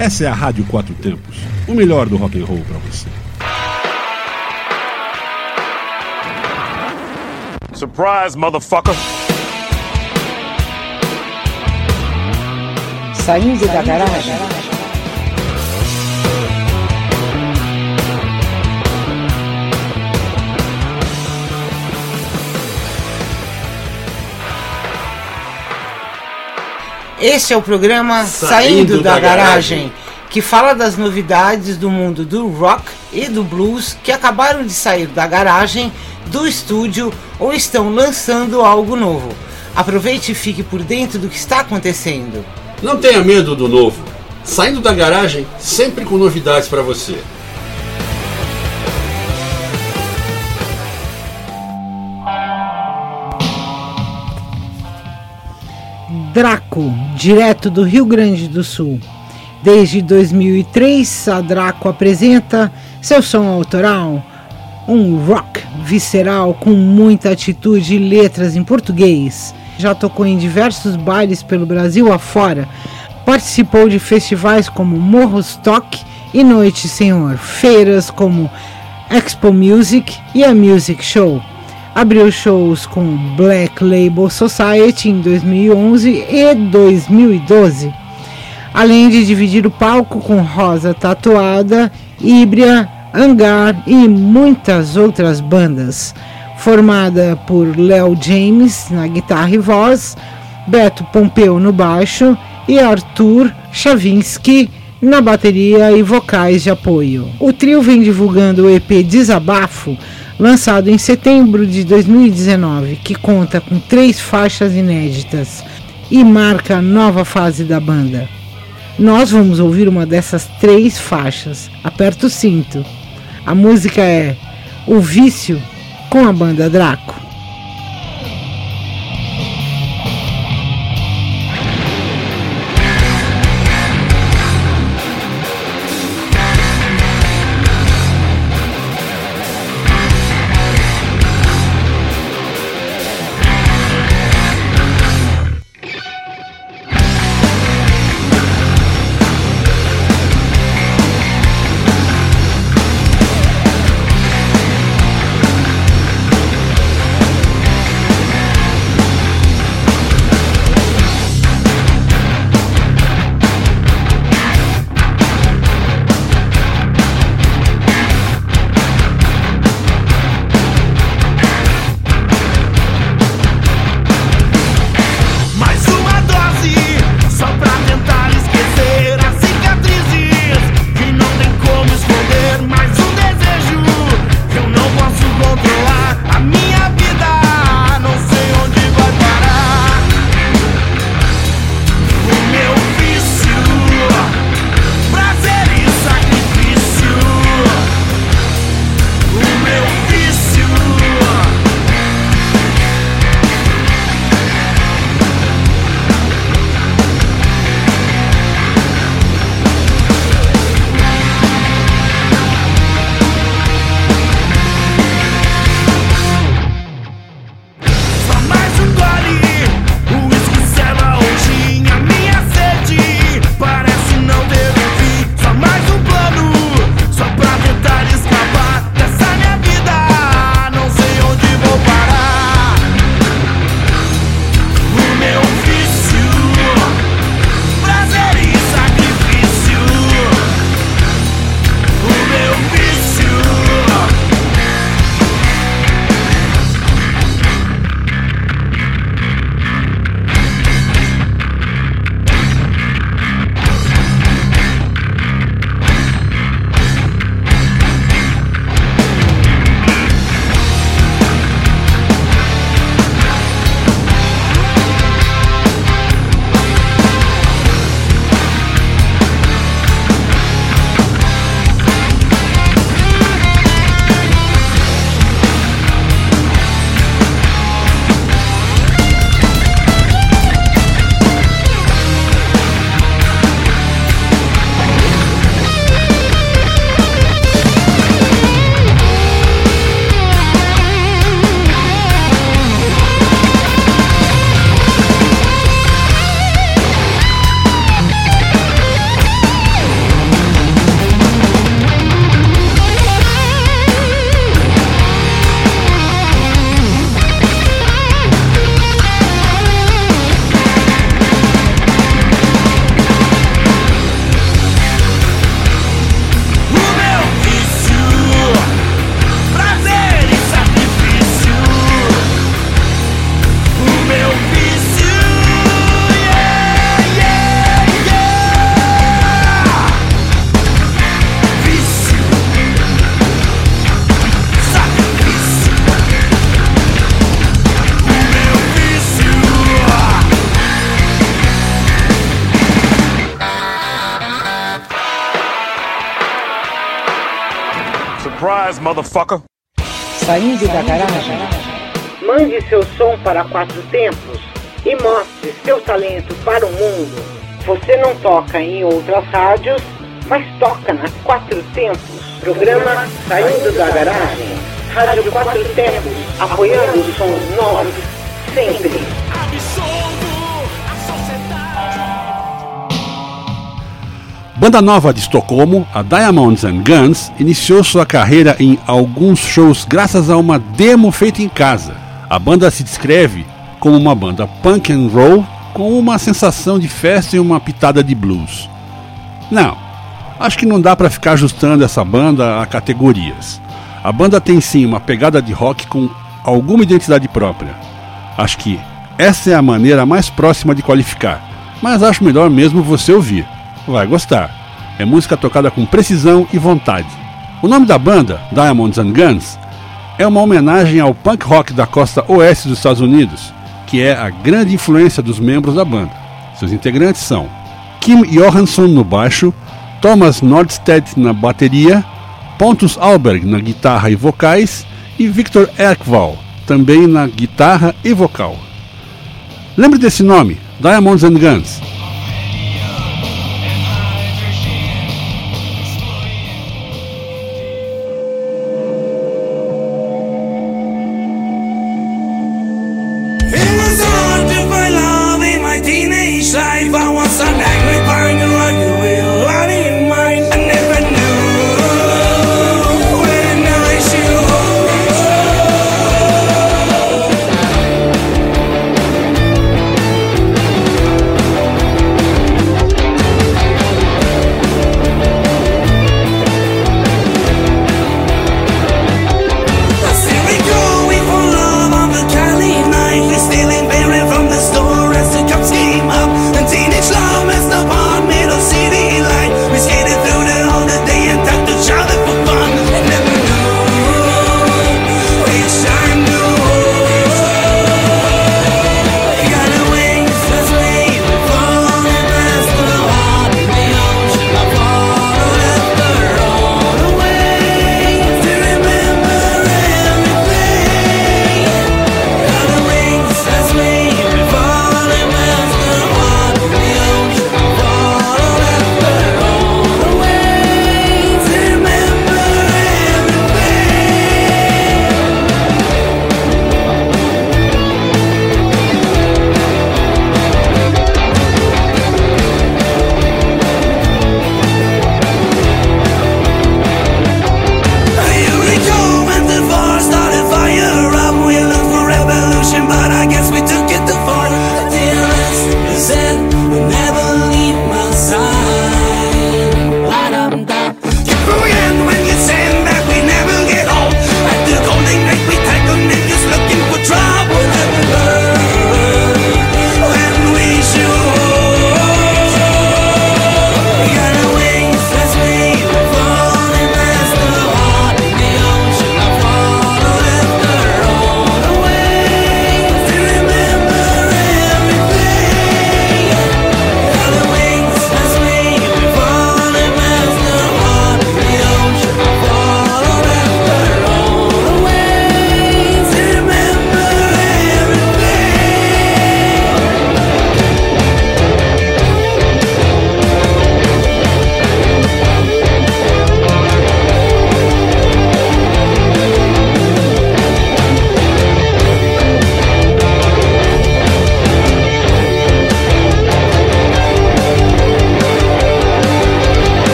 Essa é a Rádio Quatro Tempos, o melhor do rock and roll para você. Surprise, motherfucker! Saindo da garagem. Este é o programa Saindo, Saindo da, da garagem, garagem, que fala das novidades do mundo do rock e do blues que acabaram de sair da garagem, do estúdio ou estão lançando algo novo. Aproveite e fique por dentro do que está acontecendo. Não tenha medo do novo. Saindo da garagem, sempre com novidades para você. Draco, direto do Rio Grande do Sul. Desde 2003, a Draco apresenta seu som autoral, um rock visceral com muita atitude e letras em português. Já tocou em diversos bailes pelo Brasil afora. Participou de festivais como Morro Stock e Noite Senhor, feiras como Expo Music e a Music Show abriu shows com Black Label Society em 2011 e 2012, além de dividir o palco com Rosa Tatuada, Híbria, Hangar e muitas outras bandas. Formada por Léo James na guitarra e voz, Beto Pompeu no baixo e Arthur Chavinsky na bateria e vocais de apoio. O trio vem divulgando o EP Desabafo lançado em setembro de 2019, que conta com três faixas inéditas e marca a nova fase da banda. Nós vamos ouvir uma dessas três faixas. Aperta o cinto. A música é O Vício com a banda Draco. Surprise, motherfucker. Saindo da garagem. Mande seu som para quatro tempos e mostre seu talento para o mundo. Você não toca em outras rádios, mas toca na Quatro Tempos. Programa Saindo da Garagem. Rádio Quatro Tempos, apoiando os sons novos, sempre. Banda nova de Estocolmo, a Diamonds and Guns, iniciou sua carreira em alguns shows graças a uma demo feita em casa. A banda se descreve como uma banda punk and roll com uma sensação de festa e uma pitada de blues. Não, acho que não dá para ficar ajustando essa banda a categorias. A banda tem sim uma pegada de rock com alguma identidade própria. Acho que essa é a maneira mais próxima de qualificar, mas acho melhor mesmo você ouvir vai gostar. É música tocada com precisão e vontade. O nome da banda, Diamonds and Guns, é uma homenagem ao punk rock da costa oeste dos Estados Unidos, que é a grande influência dos membros da banda. Seus integrantes são Kim Johansson no baixo, Thomas Nordstedt na bateria, Pontus Alberg na guitarra e vocais e Victor Erkval também na guitarra e vocal. Lembre desse nome, Diamonds and Guns. And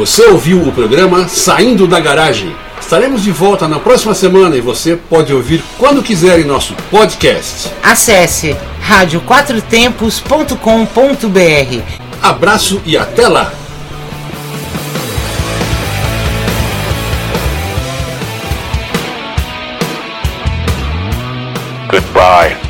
Você ouviu o programa Saindo da Garagem. Estaremos de volta na próxima semana e você pode ouvir quando quiser em nosso podcast. Acesse radioquatrotempos.com.br. Abraço e até lá! Goodbye.